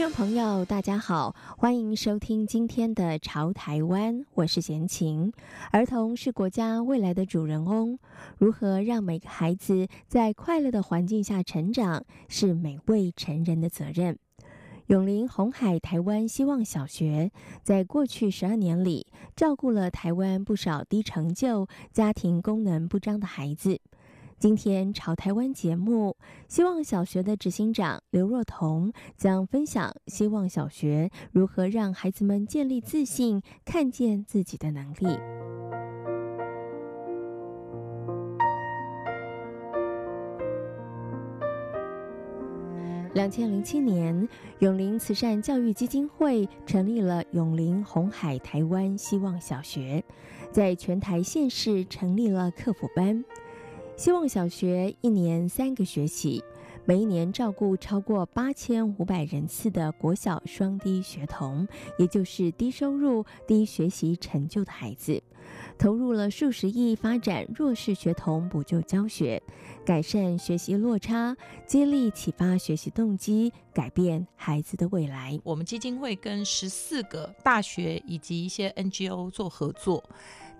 听众朋友，大家好，欢迎收听今天的《潮台湾》，我是贤琴。儿童是国家未来的主人翁，如何让每个孩子在快乐的环境下成长，是每位成人的责任。永龄红海台湾希望小学在过去十二年里，照顾了台湾不少低成就、家庭功能不彰的孩子。今天潮台湾节目，希望小学的执行长刘若彤将分享希望小学如何让孩子们建立自信，看见自己的能力。两千零七年，永龄慈善教育基金会成立了永龄红海台湾希望小学，在全台县市成立了课辅班。希望小学一年三个学期，每一年照顾超过八千五百人次的国小双低学童，也就是低收入、低学习成就的孩子，投入了数十亿发展弱势学童补救教学，改善学习落差，接力启发学习动机，改变孩子的未来。我们基金会跟十四个大学以及一些 NGO 做合作。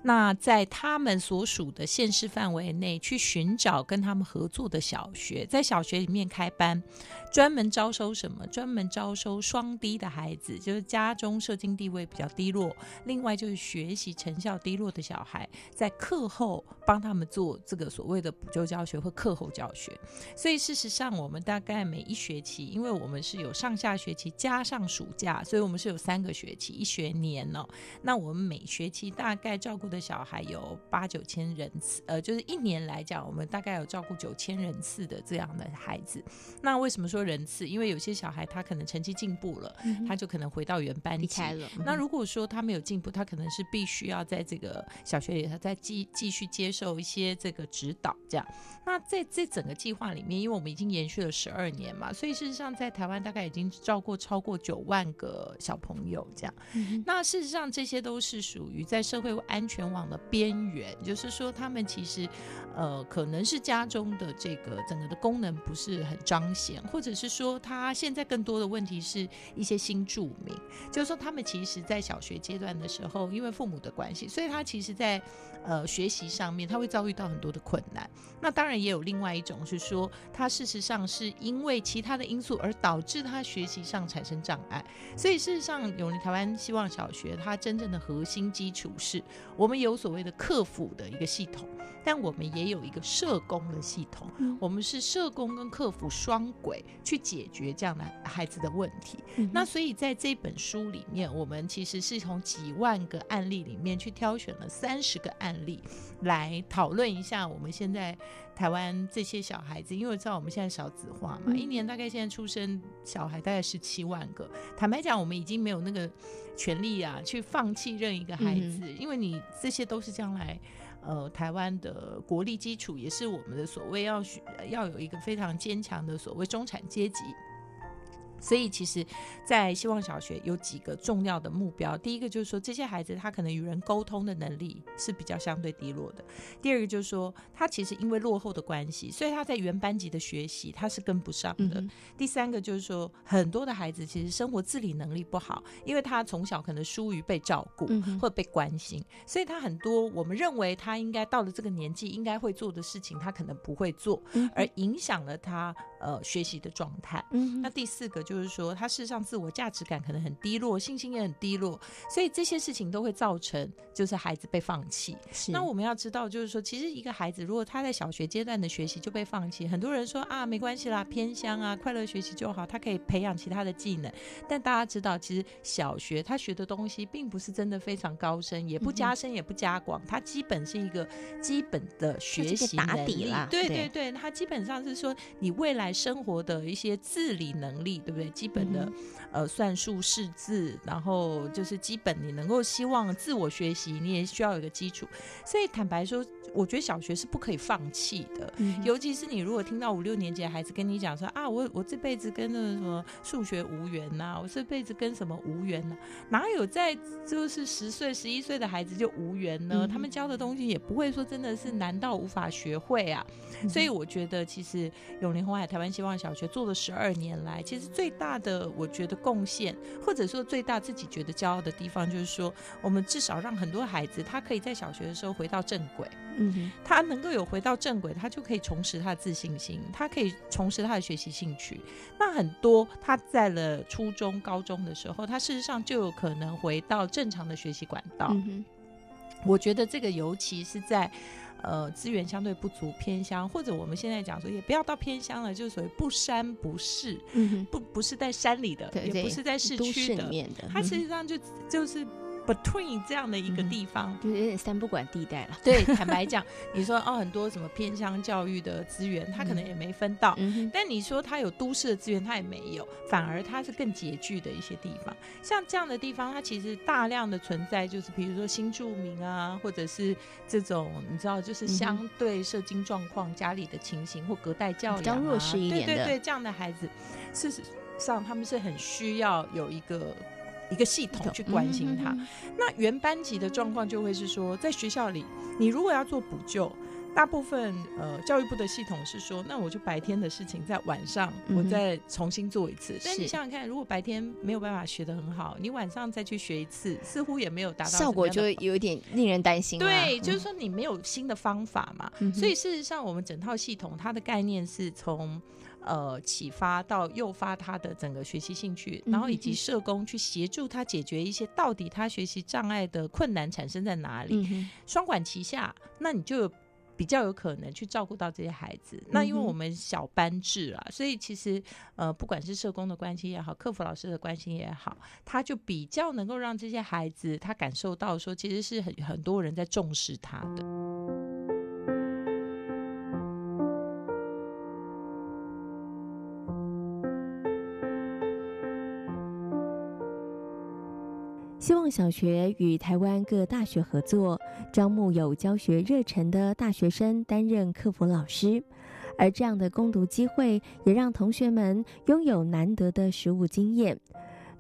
那在他们所属的县市范围内，去寻找跟他们合作的小学，在小学里面开班，专门招收什么？专门招收双低的孩子，就是家中社经地位比较低落，另外就是学习成效低落的小孩，在课后帮他们做这个所谓的补救教学或课后教学。所以事实上，我们大概每一学期，因为我们是有上下学期加上暑假，所以我们是有三个学期，一学年哦。那我们每学期大概照顾的小孩有八九千人次，呃，就是一年来讲，我们大概有照顾九千人次的这样的孩子。那为什么说人次？因为有些小孩他可能成绩进步了，嗯、他就可能回到原班级了。嗯、那如果说他没有进步，他可能是必须要在这个小学里他再继继续接受一些这个指导。这样，那在这整个计划里面，因为我们已经延续了十二年嘛，所以事实上在台湾大概已经照顾超过九万个小朋友。这样，嗯、那事实上这些都是属于在社会安全网的边缘，就是说，他们其实，呃，可能是家中的这个整个的功能不是很彰显，或者是说，他现在更多的问题是一些新住民，就是说，他们其实在小学阶段的时候，因为父母的关系，所以他其实在呃学习上面他会遭遇到很多的困难。那当然也有另外一种是说，他事实上是因为其他的因素而导致他学习上产生障碍。所以事实上，永龄台湾希望小学它真正的核心基础是。我们有所谓的客服的一个系统，但我们也有一个社工的系统。嗯、我们是社工跟客服双轨去解决这样的孩子的问题。嗯、那所以在这本书里面，我们其实是从几万个案例里面去挑选了三十个案例来讨论一下我们现在台湾这些小孩子。因为我知道我们现在少子化嘛，嗯、一年大概现在出生小孩大概十七万个。坦白讲，我们已经没有那个权利啊，去放弃任一个孩子，嗯、因为你。这些都是将来，呃，台湾的国力基础，也是我们的所谓要要有一个非常坚强的所谓中产阶级。所以，其实，在希望小学有几个重要的目标。第一个就是说，这些孩子他可能与人沟通的能力是比较相对低落的。第二个就是说，他其实因为落后的关系，所以他在原班级的学习他是跟不上的。嗯、第三个就是说，很多的孩子其实生活自理能力不好，因为他从小可能疏于被照顾、或者被关心，所以他很多我们认为他应该到了这个年纪应该会做的事情，他可能不会做，嗯、而影响了他呃学习的状态。嗯、那第四个。就是说，他事实上自我价值感可能很低落，信心也很低落，所以这些事情都会造成，就是孩子被放弃。那我们要知道，就是说，其实一个孩子如果他在小学阶段的学习就被放弃，很多人说啊，没关系啦，偏乡啊，快乐学习就好，他可以培养其他的技能。但大家知道，其实小学他学的东西并不是真的非常高深，也不加深，也不加广，他基本是一个基本的学习打底啦。对对对，他基本上是说你未来生活的一些自理能力，对不对？不对？基本的、嗯、呃算术、识字，然后就是基本你能够希望自我学习，你也需要有一个基础。所以坦白说，我觉得小学是不可以放弃的，嗯、尤其是你如果听到五六年级的孩子跟你讲说啊，我我这辈子跟那个什么数学无缘呐、啊，我这辈子跟什么无缘呐、啊？哪有在就是十岁、十一岁的孩子就无缘呢？嗯、他们教的东西也不会说真的是难到无法学会啊。嗯、所以我觉得，其实永龄红海台湾希望小学做了十二年来，其实最大的我觉得贡献，或者说最大自己觉得骄傲的地方，就是说我们至少让很多孩子他可以在小学的时候回到正轨。嗯，他能够有回到正轨，他就可以重拾他的自信心，他可以重拾他的学习兴趣。那很多他在了初中、高中的时候，他事实上就有可能回到正常的学习管道。嗯，我觉得这个尤其是在呃资源相对不足、偏乡，或者我们现在讲说也不要到偏乡了，就是所谓不山不市，嗯，不不是在山里的，对也不是在市区的，的他实际上就就是。Between 这样的一个地方，嗯、就有点三不管地带了。对，坦白讲，你说哦，很多什么偏乡教育的资源，他可能也没分到。嗯、但你说他有都市的资源，他也没有，反而他是更拮据的一些地方。像这样的地方，它其实大量的存在，就是比如说新住民啊，或者是这种你知道，就是相对社经状况、家里的情形或隔代教养、啊、比较弱势一点的，对对对，这样的孩子，事实上他们是很需要有一个。一个系统去关心他，嗯、那原班级的状况就会是说，在学校里，你如果要做补救，大部分呃教育部的系统是说，那我就白天的事情在晚上我再重新做一次。嗯、但你想想看，如果白天没有办法学得很好，你晚上再去学一次，似乎也没有达到效果，就有点令人担心。对，就是说你没有新的方法嘛。嗯、所以事实上，我们整套系统它的概念是从。呃，启发到诱发他的整个学习兴趣，然后以及社工去协助他解决一些到底他学习障碍的困难产生在哪里，嗯、双管齐下，那你就有比较有可能去照顾到这些孩子。那因为我们小班制啊，所以其实呃，不管是社工的关系也好，客服老师的关心也好，他就比较能够让这些孩子他感受到说，其实是很很多人在重视他的。希望小学与台湾各大学合作，招募有教学热忱的大学生担任课辅老师，而这样的攻读机会也让同学们拥有难得的实务经验。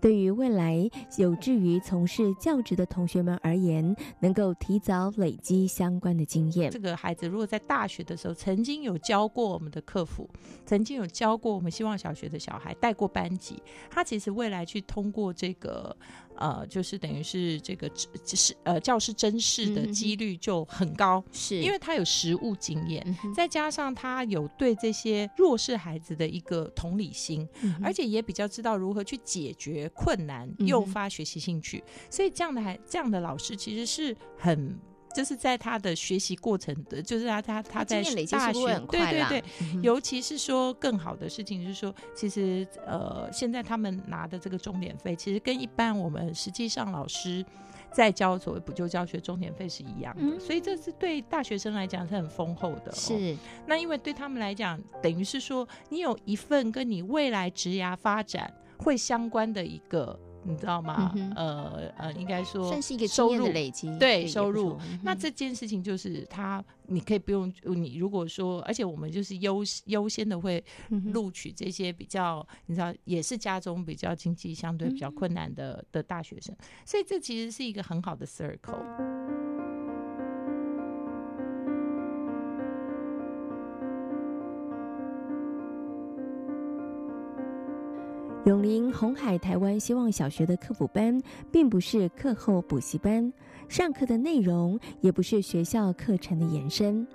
对于未来有志于从事教职的同学们而言，能够提早累积相关的经验。这个孩子如果在大学的时候曾经有教过我们的客服，曾经有教过我们希望小学的小孩，带过班级，他其实未来去通过这个。呃，就是等于是这个是呃教师甄试的几率就很高，是因为他有实务经验，嗯、再加上他有对这些弱势孩子的一个同理心，嗯、而且也比较知道如何去解决困难，诱发学习兴趣，嗯、所以这样的孩这样的老师其实是很。就是在他的学习过程的，就是他他他在大学，对对对，嗯、尤其是说更好的事情，就是说，其实呃，现在他们拿的这个钟点费，其实跟一般我们实际上老师在教所谓补救教学钟点费是一样的，嗯、所以这是对大学生来讲是很丰厚的、哦。是，那因为对他们来讲，等于是说，你有一份跟你未来职涯发展会相关的一个。你知道吗？呃呃，应该说算是一个收入的累积，对收入。嗯、那这件事情就是他，你可以不用你如果说，而且我们就是优优先的会录取这些比较，你知道，也是家中比较经济相对比较困难的、嗯、的大学生，所以这其实是一个很好的 circle。永林红海台湾希望小学的课补班，并不是课后补习班，上课的内容也不是学校课程的延伸。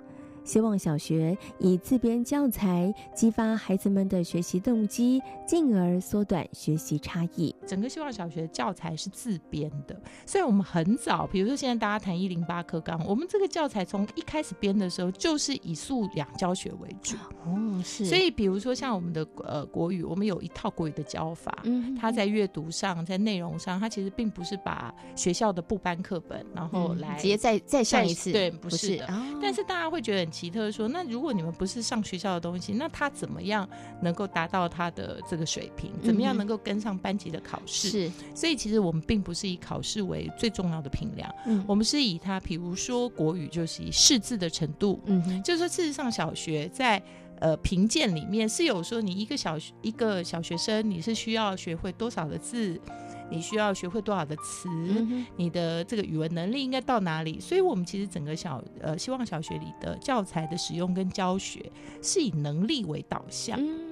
希望小学以自编教材激发孩子们的学习动机，进而缩短学习差异。整个希望小学教材是自编的，所以我们很早，比如说现在大家谈一零八课纲，我们这个教材从一开始编的时候就是以素养教学为主。哦，是。所以比如说像我们的呃国语，我们有一套国语的教法，嗯，它在阅读上，在内容上，它其实并不是把学校的部班课本然后来、嗯、直接再再上一次，对，不是的。是哦、但是大家会觉得很奇特，说那如果你们不是上学校的东西，那他怎么样能够达到他的这个水平？怎么样能够跟上班级的考试？是，所以其实我们并不是以考试为最重要的评量，嗯，我们是以他，比如说国语就是以识字的程度，嗯，就是说事实上小学在。呃，评鉴里面是有说，你一个小学一个小学生，你是需要学会多少的字，你需要学会多少的词，嗯、你的这个语文能力应该到哪里？所以，我们其实整个小呃希望小学里的教材的使用跟教学是以能力为导向。嗯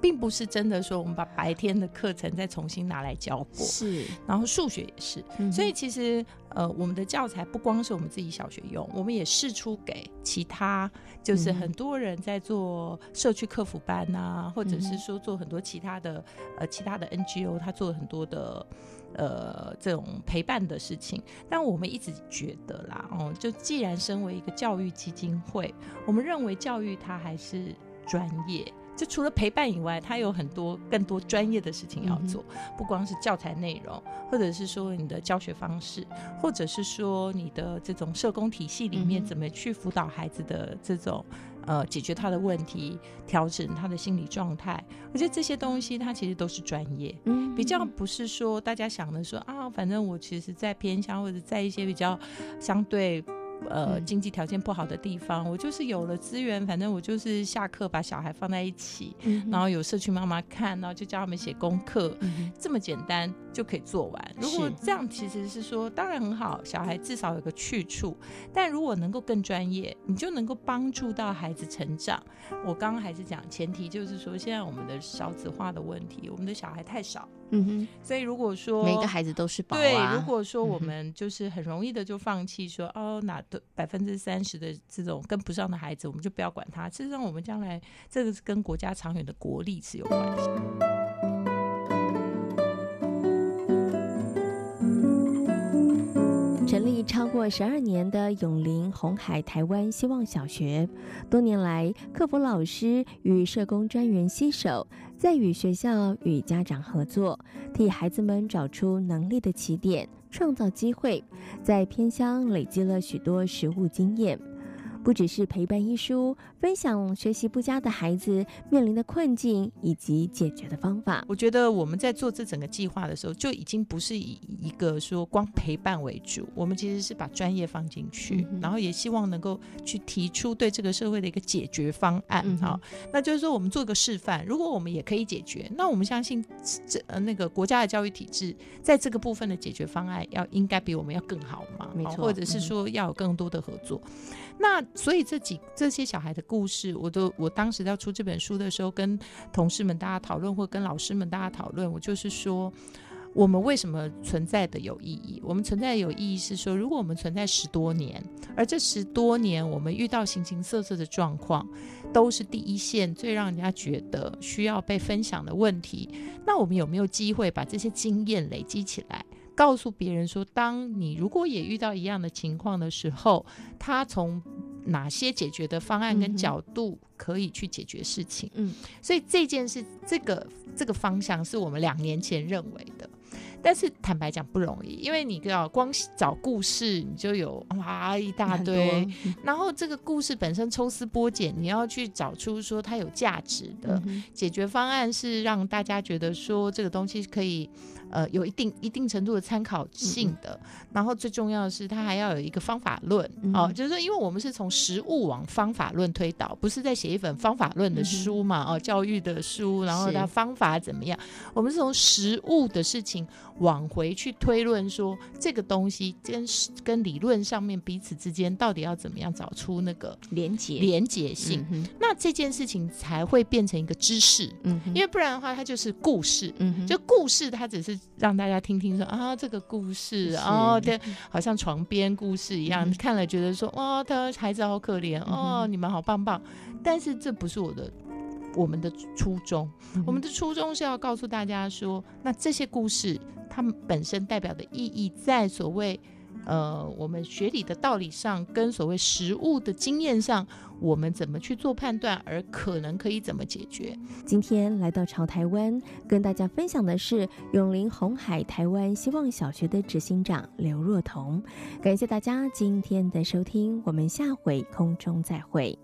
并不是真的说我们把白天的课程再重新拿来教过，是，然后数学也是，嗯、所以其实呃，我们的教材不光是我们自己小学用，我们也试出给其他，就是很多人在做社区客服班啊，嗯、或者是说做很多其他的呃其他的 NGO，他做了很多的呃这种陪伴的事情。但我们一直觉得啦，哦，就既然身为一个教育基金会，我们认为教育它还是专业。就除了陪伴以外，他有很多更多专业的事情要做，嗯、不光是教材内容，或者是说你的教学方式，或者是说你的这种社工体系里面怎么去辅导孩子的这种呃解决他的问题，调整他的心理状态。我觉得这些东西它其实都是专业，嗯，比较不是说大家想的说啊，反正我其实，在偏乡或者在一些比较相对。呃，经济条件不好的地方，我就是有了资源，反正我就是下课把小孩放在一起，嗯、然后有社区妈妈看，然后就教他们写功课，嗯、这么简单就可以做完。如果这样，其实是说当然很好，小孩至少有个去处。但如果能够更专业，你就能够帮助到孩子成长。我刚刚还是讲前提，就是说现在我们的少子化的问题，我们的小孩太少。嗯哼，所以如果说每个孩子都是宝啊，对，如果说我们就是很容易的就放弃说，嗯、哦，哪的百分之三十的这种跟不上的孩子，我们就不要管他。事实上，我们将来这个是跟国家长远的国力是有关系。成立超过十二年的永林红海台湾希望小学，多年来客服老师与社工专员携手，在与学校与家长合作，替孩子们找出能力的起点，创造机会，在偏乡累积了许多实务经验。不只是陪伴一书，分享学习不佳的孩子面临的困境以及解决的方法。我觉得我们在做这整个计划的时候，就已经不是以一个说光陪伴为主，我们其实是把专业放进去，嗯、然后也希望能够去提出对这个社会的一个解决方案。好、嗯，那就是说我们做个示范，如果我们也可以解决，那我们相信这呃那个国家的教育体制在这个部分的解决方案要应该比我们要更好嘛？没错，或者是说要有更多的合作。嗯、那所以这几这些小孩的故事，我都我当时要出这本书的时候，跟同事们大家讨论，或跟老师们大家讨论，我就是说，我们为什么存在的有意义？我们存在的有意义是说，如果我们存在十多年，而这十多年我们遇到形形色色的状况，都是第一线最让人家觉得需要被分享的问题，那我们有没有机会把这些经验累积起来？告诉别人说，当你如果也遇到一样的情况的时候，他从哪些解决的方案跟角度可以去解决事情？嗯，所以这件事，这个这个方向是我们两年前认为的。但是坦白讲不容易，因为你要光找故事，你就有哇一大堆，然后这个故事本身抽丝剥茧，你要去找出说它有价值的解决方案，是让大家觉得说这个东西可以呃有一定一定程度的参考性的。然后最重要的是，它还要有一个方法论哦，就是说，因为我们是从实物往方法论推导，不是在写一本方法论的书嘛？哦，教育的书，然后它方法怎么样？我们是从实物的事情。往回去推论说，这个东西跟跟理论上面彼此之间到底要怎么样找出那个连结连结性，嗯、那这件事情才会变成一个知识。嗯，因为不然的话，它就是故事。嗯，就故事，它只是让大家听听说啊，这个故事哦，对，好像床边故事一样，嗯、看了觉得说哇，他孩子好可怜哦，你们好棒棒。但是这不是我的。我们的初衷，嗯、我们的初衷是要告诉大家说，那这些故事它们本身代表的意义，在所谓呃，我们学理的道理上，跟所谓实物的经验上，我们怎么去做判断，而可能可以怎么解决？今天来到潮台湾，跟大家分享的是永龄红海台湾希望小学的执行长刘若彤。感谢大家今天的收听，我们下回空中再会。